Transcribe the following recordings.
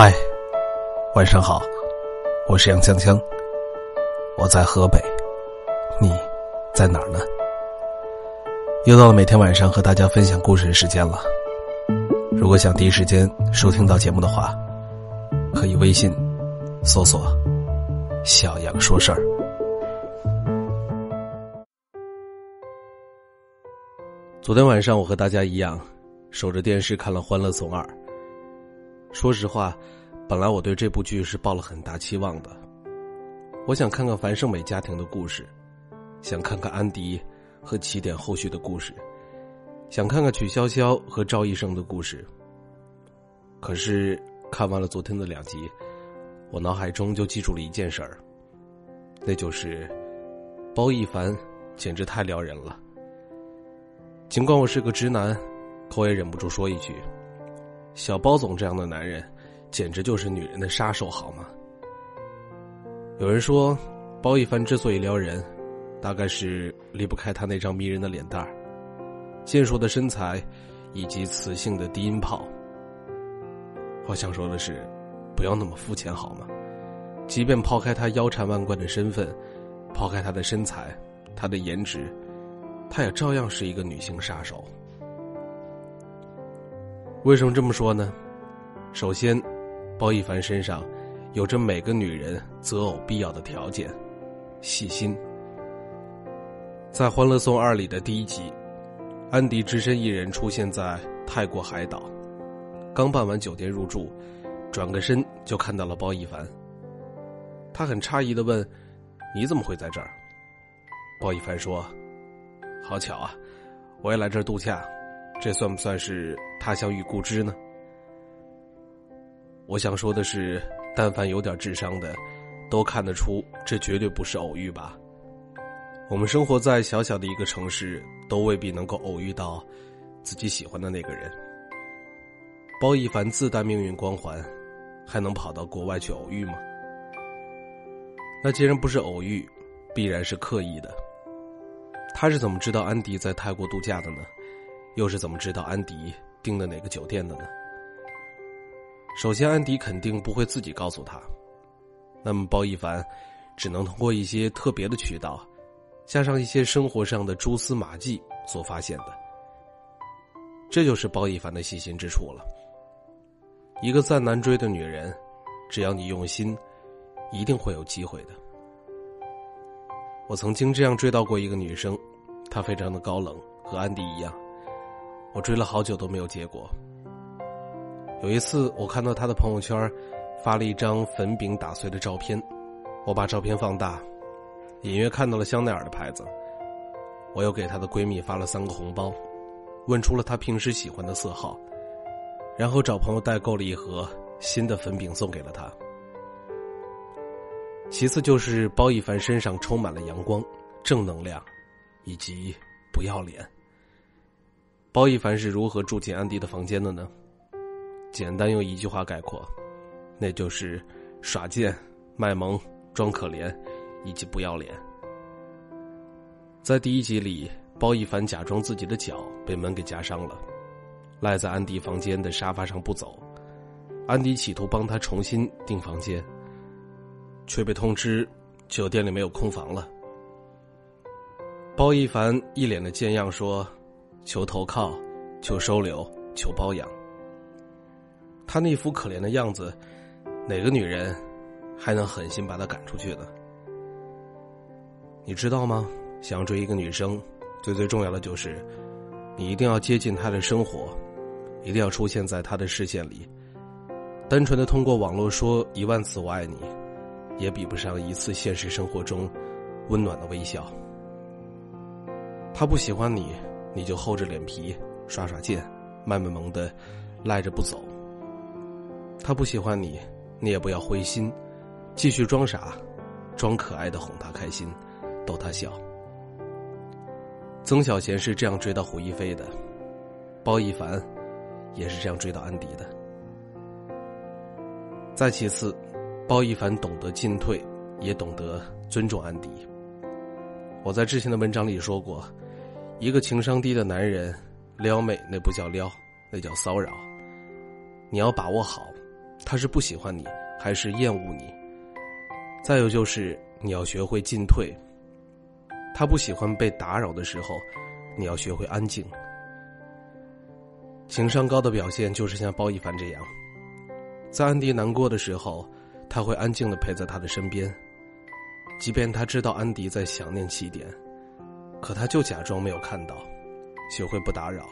嗨，晚上好，我是杨锵锵，我在河北，你在哪儿呢？又到了每天晚上和大家分享故事的时间了。如果想第一时间收听到节目的话，可以微信搜索“小杨说事儿”。昨天晚上，我和大家一样，守着电视看了《欢乐颂二》。说实话，本来我对这部剧是抱了很大期望的。我想看看樊胜美家庭的故事，想看看安迪和起点后续的故事，想看看曲筱绡和赵医生的故事。可是看完了昨天的两集，我脑海中就记住了一件事儿，那就是包奕凡简直太撩人了。尽管我是个直男，可我也忍不住说一句。小包总这样的男人，简直就是女人的杀手，好吗？有人说，包奕凡之所以撩人，大概是离不开他那张迷人的脸蛋儿、健硕的身材，以及磁性的低音炮。我想说的是，不要那么肤浅，好吗？即便抛开他腰缠万贯的身份，抛开他的身材、他的颜值，他也照样是一个女性杀手。为什么这么说呢？首先，包奕凡身上有着每个女人择偶必要的条件——细心。在《欢乐颂二》里的第一集，安迪只身一人出现在泰国海岛，刚办完酒店入住，转个身就看到了包奕凡。他很诧异的问：“你怎么会在这儿？”包奕凡说：“好巧啊，我也来这儿度假。”这算不算是他乡遇故知呢？我想说的是，但凡有点智商的，都看得出这绝对不是偶遇吧。我们生活在小小的一个城市，都未必能够偶遇到自己喜欢的那个人。包奕凡自带命运光环，还能跑到国外去偶遇吗？那既然不是偶遇，必然是刻意的。他是怎么知道安迪在泰国度假的呢？又是怎么知道安迪订的哪个酒店的呢？首先，安迪肯定不会自己告诉他，那么包奕凡只能通过一些特别的渠道，加上一些生活上的蛛丝马迹所发现的。这就是包奕凡的细心之处了。一个再难追的女人，只要你用心，一定会有机会的。我曾经这样追到过一个女生，她非常的高冷，和安迪一样。我追了好久都没有结果。有一次，我看到她的朋友圈发了一张粉饼打碎的照片，我把照片放大，隐约看到了香奈儿的牌子。我又给她的闺蜜发了三个红包，问出了她平时喜欢的色号，然后找朋友代购了一盒新的粉饼送给了她。其次就是包奕凡身上充满了阳光、正能量，以及不要脸。包奕凡是如何住进安迪的房间的呢？简单用一句话概括，那就是耍贱、卖萌、装可怜，以及不要脸。在第一集里，包奕凡假装自己的脚被门给夹伤了，赖在安迪房间的沙发上不走。安迪企图帮他重新订房间，却被通知酒店里没有空房了。包奕凡一脸的贱样说。求投靠，求收留，求包养。他那副可怜的样子，哪个女人还能狠心把他赶出去呢？你知道吗？想追一个女生，最最重要的就是，你一定要接近她的生活，一定要出现在她的视线里。单纯的通过网络说一万次我爱你，也比不上一次现实生活中温暖的微笑。他不喜欢你。你就厚着脸皮耍耍贱，卖卖萌的赖着不走。他不喜欢你，你也不要灰心，继续装傻、装可爱的哄他开心，逗他笑。曾小贤是这样追到胡一菲的，包奕凡也是这样追到安迪的。再其次，包奕凡懂得进退，也懂得尊重安迪。我在之前的文章里说过。一个情商低的男人，撩妹那不叫撩，那叫骚扰。你要把握好，他是不喜欢你还是厌恶你。再有就是你要学会进退。他不喜欢被打扰的时候，你要学会安静。情商高的表现就是像包奕凡这样，在安迪难过的时候，他会安静的陪在他的身边，即便他知道安迪在想念起点，可他就假装没有看到，学会不打扰。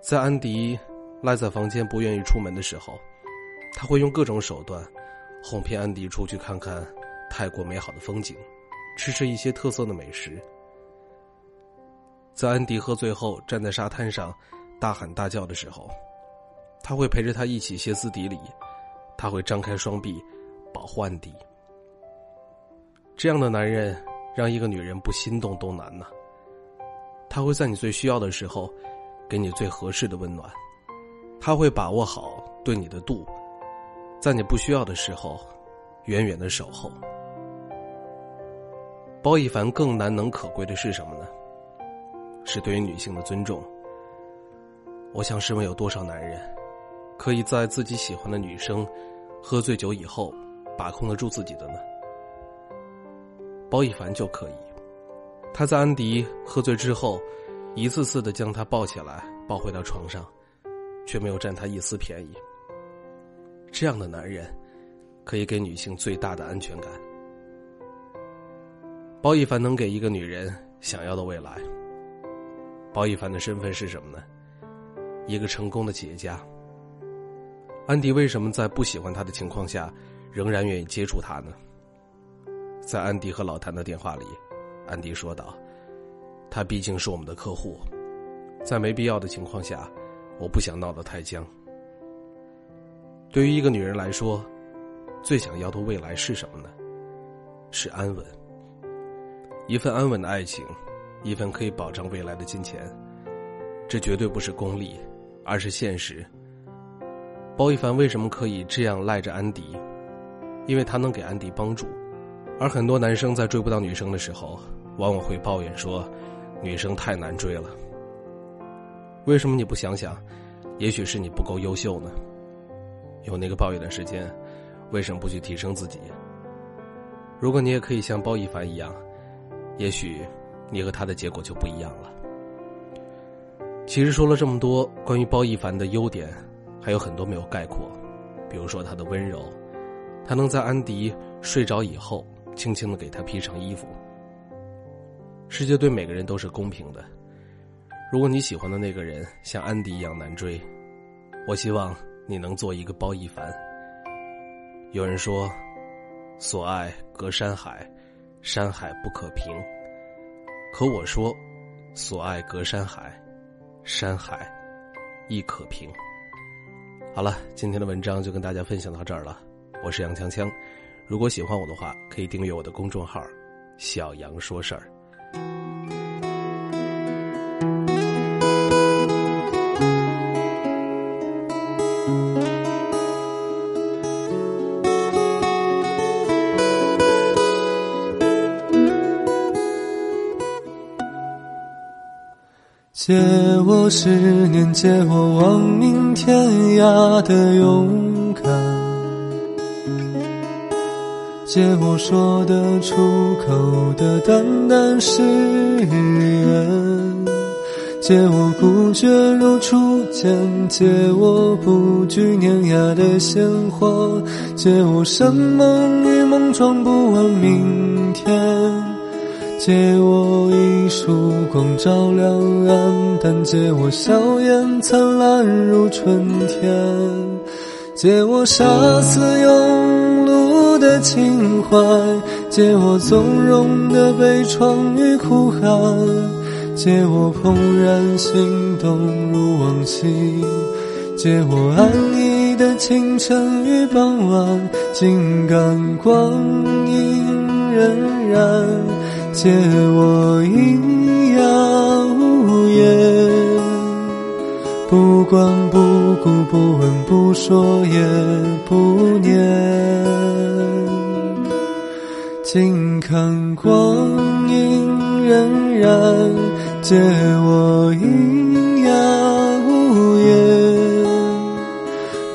在安迪赖在房间不愿意出门的时候，他会用各种手段哄骗安迪出去看看泰国美好的风景。吃吃一些特色的美食。在安迪喝醉后站在沙滩上大喊大叫的时候，他会陪着他一起歇斯底里，他会张开双臂保护安迪。这样的男人让一个女人不心动都难呢。他会在你最需要的时候给你最合适的温暖，他会把握好对你的度，在你不需要的时候远远的守候。包奕凡更难能可贵的是什么呢？是对于女性的尊重。我想，试问有多少男人，可以在自己喜欢的女生喝醉酒以后，把控得住自己的呢？包奕凡就可以。他在安迪喝醉之后，一次次的将他抱起来，抱回到床上，却没有占他一丝便宜。这样的男人，可以给女性最大的安全感。包奕凡能给一个女人想要的未来。包奕凡的身份是什么呢？一个成功的企业家。安迪为什么在不喜欢他的情况下，仍然愿意接触他呢？在安迪和老谭的电话里，安迪说道：“他毕竟是我们的客户，在没必要的情况下，我不想闹得太僵。”对于一个女人来说，最想要的未来是什么呢？是安稳。一份安稳的爱情，一份可以保障未来的金钱，这绝对不是功利，而是现实。包奕凡为什么可以这样赖着安迪？因为他能给安迪帮助，而很多男生在追不到女生的时候，往往会抱怨说，女生太难追了。为什么你不想想，也许是你不够优秀呢？有那个抱怨的时间，为什么不去提升自己？如果你也可以像包奕凡一样。也许，你和他的结果就不一样了。其实说了这么多关于包奕凡的优点，还有很多没有概括，比如说他的温柔，他能在安迪睡着以后，轻轻的给他披上衣服。世界对每个人都是公平的，如果你喜欢的那个人像安迪一样难追，我希望你能做一个包奕凡。有人说，所爱隔山海。山海不可平，可我说，所爱隔山海，山海亦可平。好了，今天的文章就跟大家分享到这儿了。我是杨锵锵，如果喜欢我的话，可以订阅我的公众号“小杨说事儿”。借我十年，借我亡命天涯的勇借我说得出口的淡淡誓言，借我孤绝如初见，借我不惧碾压的鲜活，借我山盟与梦装不完明天。借我一束光照亮暗淡，借我笑颜灿烂如春天，借我杀死庸的情怀，借我纵容的悲怆与哭喊，借我怦然心动如往昔，借我安逸的清晨与傍晚，静感光阴荏苒。借我喑哑无言，不管不顾，不问不说，也不念。静看光阴荏苒，借我喑哑无言，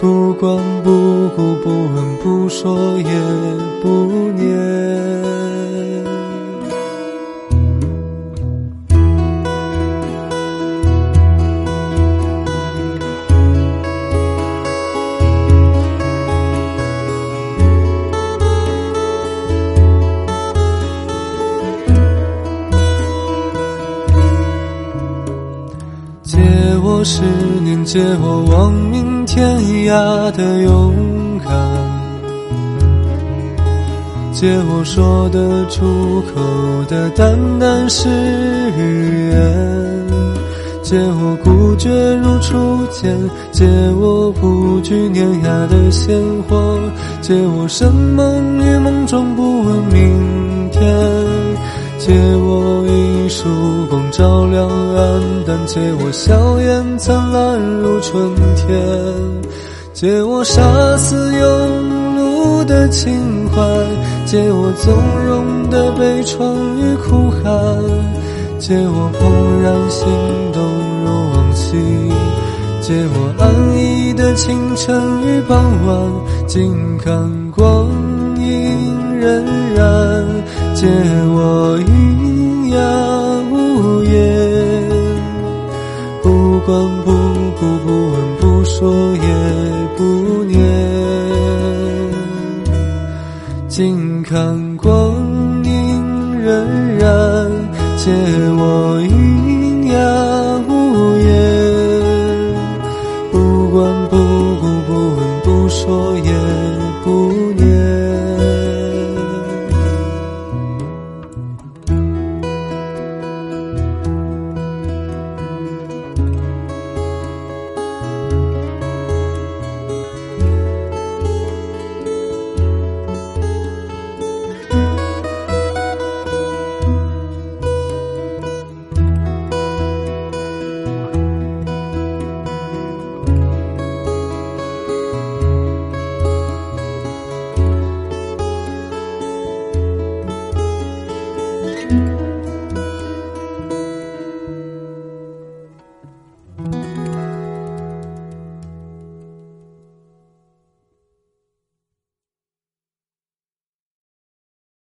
不管不顾，不问不说，也不念。十年，借我亡命天涯的勇敢，借我说得出口的淡淡誓言，借我孤绝如初见，借我不惧碾压的鲜活，借我生梦与梦中不问明天。借我一束光照亮暗淡，借我笑颜灿烂如春天，借我杀死庸碌的情怀，借我纵容的悲怆与哭喊，借我怦然心动如往昔，借我安逸的清晨与傍晚，静看光阴荏苒，借我喑哑无言，不管不顾，不问不说，也不念，静看光阴荏苒，借。